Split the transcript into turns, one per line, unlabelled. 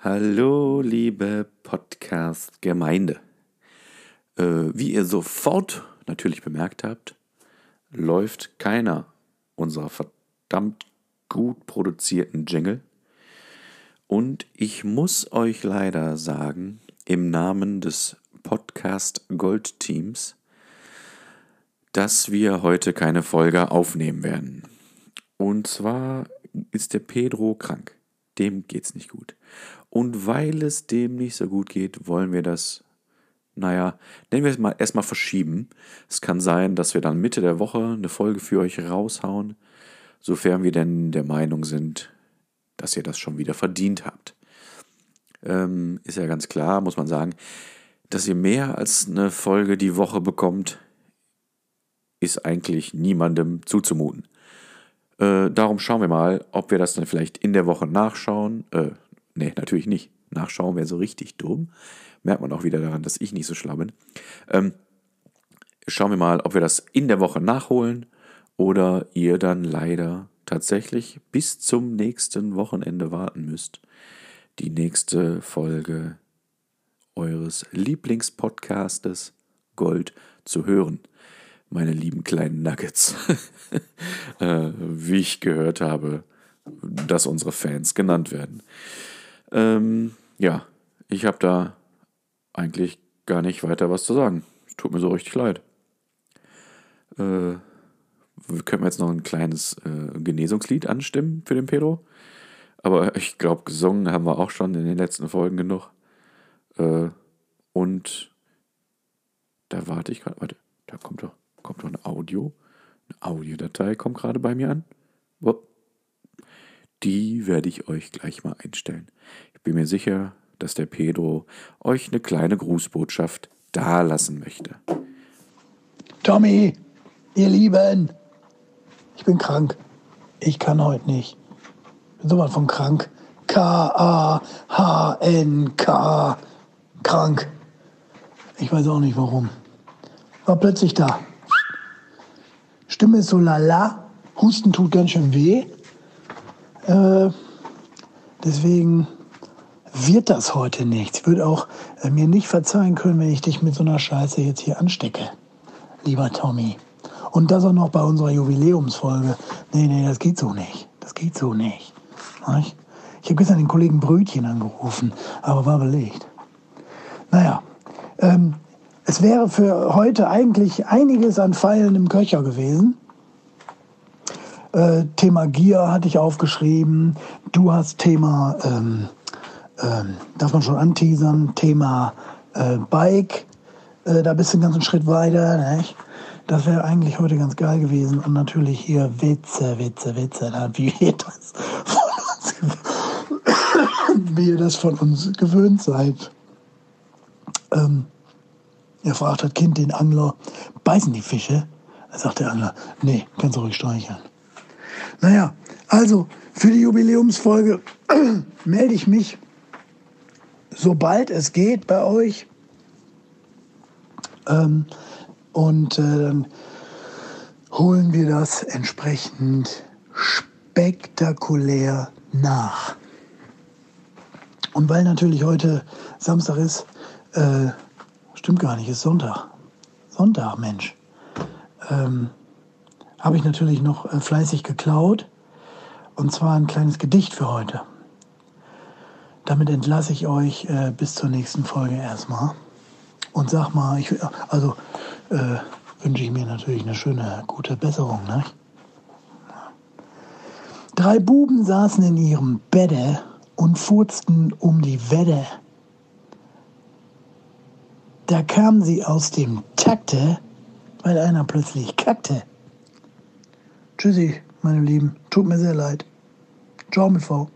Hallo, liebe Podcast-Gemeinde. Äh, wie ihr sofort natürlich bemerkt habt, läuft keiner unserer verdammt gut produzierten Jingle. Und ich muss euch leider sagen, im Namen des Podcast Gold Teams, dass wir heute keine Folge aufnehmen werden. Und zwar ist der Pedro krank. Dem geht's nicht gut. Und weil es dem nicht so gut geht, wollen wir das, naja, nennen wir es mal erstmal verschieben. Es kann sein, dass wir dann Mitte der Woche eine Folge für euch raushauen, sofern wir denn der Meinung sind, dass ihr das schon wieder verdient habt. Ähm, ist ja ganz klar, muss man sagen, dass ihr mehr als eine Folge die Woche bekommt, ist eigentlich niemandem zuzumuten. Äh, darum schauen wir mal, ob wir das dann vielleicht in der Woche nachschauen. Äh, nee, natürlich nicht. Nachschauen wäre so richtig dumm. Merkt man auch wieder daran, dass ich nicht so schlau bin. Ähm, schauen wir mal, ob wir das in der Woche nachholen oder ihr dann leider tatsächlich bis zum nächsten Wochenende warten müsst, die nächste Folge eures Lieblingspodcastes Gold zu hören meine lieben kleinen Nuggets, äh, wie ich gehört habe, dass unsere Fans genannt werden. Ähm, ja, ich habe da eigentlich gar nicht weiter was zu sagen. Tut mir so richtig leid. Äh, können wir jetzt noch ein kleines äh, Genesungslied anstimmen für den Pedro? Aber ich glaube, gesungen haben wir auch schon in den letzten Folgen genug. Äh, und da warte ich gerade. Warte, da kommt doch kommt noch ein Audio. Eine Audiodatei kommt gerade bei mir an. Die werde ich euch gleich mal einstellen. Ich bin mir sicher, dass der Pedro euch eine kleine Grußbotschaft dalassen möchte.
Tommy, ihr Lieben, ich bin krank. Ich kann heute nicht. Bin sowas von krank. K-A-H-N-K. Krank. Ich weiß auch nicht warum. War plötzlich da. Stimme ist so lala, Husten tut ganz schön weh. Äh, deswegen wird das heute nichts. Ich würde auch äh, mir nicht verzeihen können, wenn ich dich mit so einer Scheiße jetzt hier anstecke, lieber Tommy. Und das auch noch bei unserer Jubiläumsfolge. Nee, nee, das geht so nicht. Das geht so nicht. Ich habe gestern den Kollegen Brötchen angerufen, aber war belegt. Naja, ähm, es wäre für heute eigentlich einiges an Pfeilen im Köcher gewesen. Äh, Thema Gier hatte ich aufgeschrieben. Du hast Thema, ähm, ähm, darf man schon anteasern, Thema äh, Bike. Äh, da bist du einen ganzen Schritt weiter. Nicht? Das wäre eigentlich heute ganz geil gewesen. Und natürlich hier Witze, Witze, Witze. Wie ihr das von uns, wie ihr das von uns gewöhnt seid. Ähm, er fragt das Kind den Angler, beißen die Fische? Da sagt der Angler, nee, kannst du ruhig streicheln. Naja, also für die Jubiläumsfolge melde ich mich, sobald es geht bei euch. Ähm, und äh, dann holen wir das entsprechend spektakulär nach. Und weil natürlich heute Samstag ist, äh, Stimmt gar nicht, ist Sonntag. Sonntag, Mensch. Ähm, Habe ich natürlich noch äh, fleißig geklaut. Und zwar ein kleines Gedicht für heute. Damit entlasse ich euch äh, bis zur nächsten Folge erstmal. Und sag mal, ich, also äh, wünsche ich mir natürlich eine schöne, gute Besserung. Ne? Drei Buben saßen in ihrem Bette und furzten um die Wette. Da kamen sie aus dem Takte, weil einer plötzlich kackte. Tschüssi, meine Lieben. Tut mir sehr leid. Ciao mit V.